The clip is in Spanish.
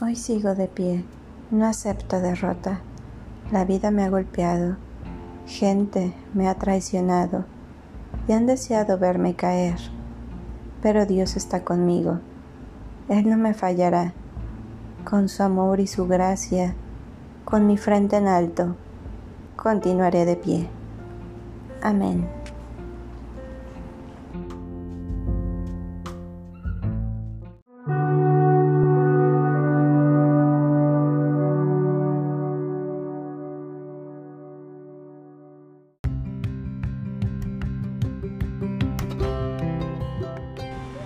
Hoy sigo de pie, no acepto derrota. La vida me ha golpeado, gente me ha traicionado y han deseado verme caer. Pero Dios está conmigo. Él no me fallará. Con su amor y su gracia, con mi frente en alto, continuaré de pie. Amén.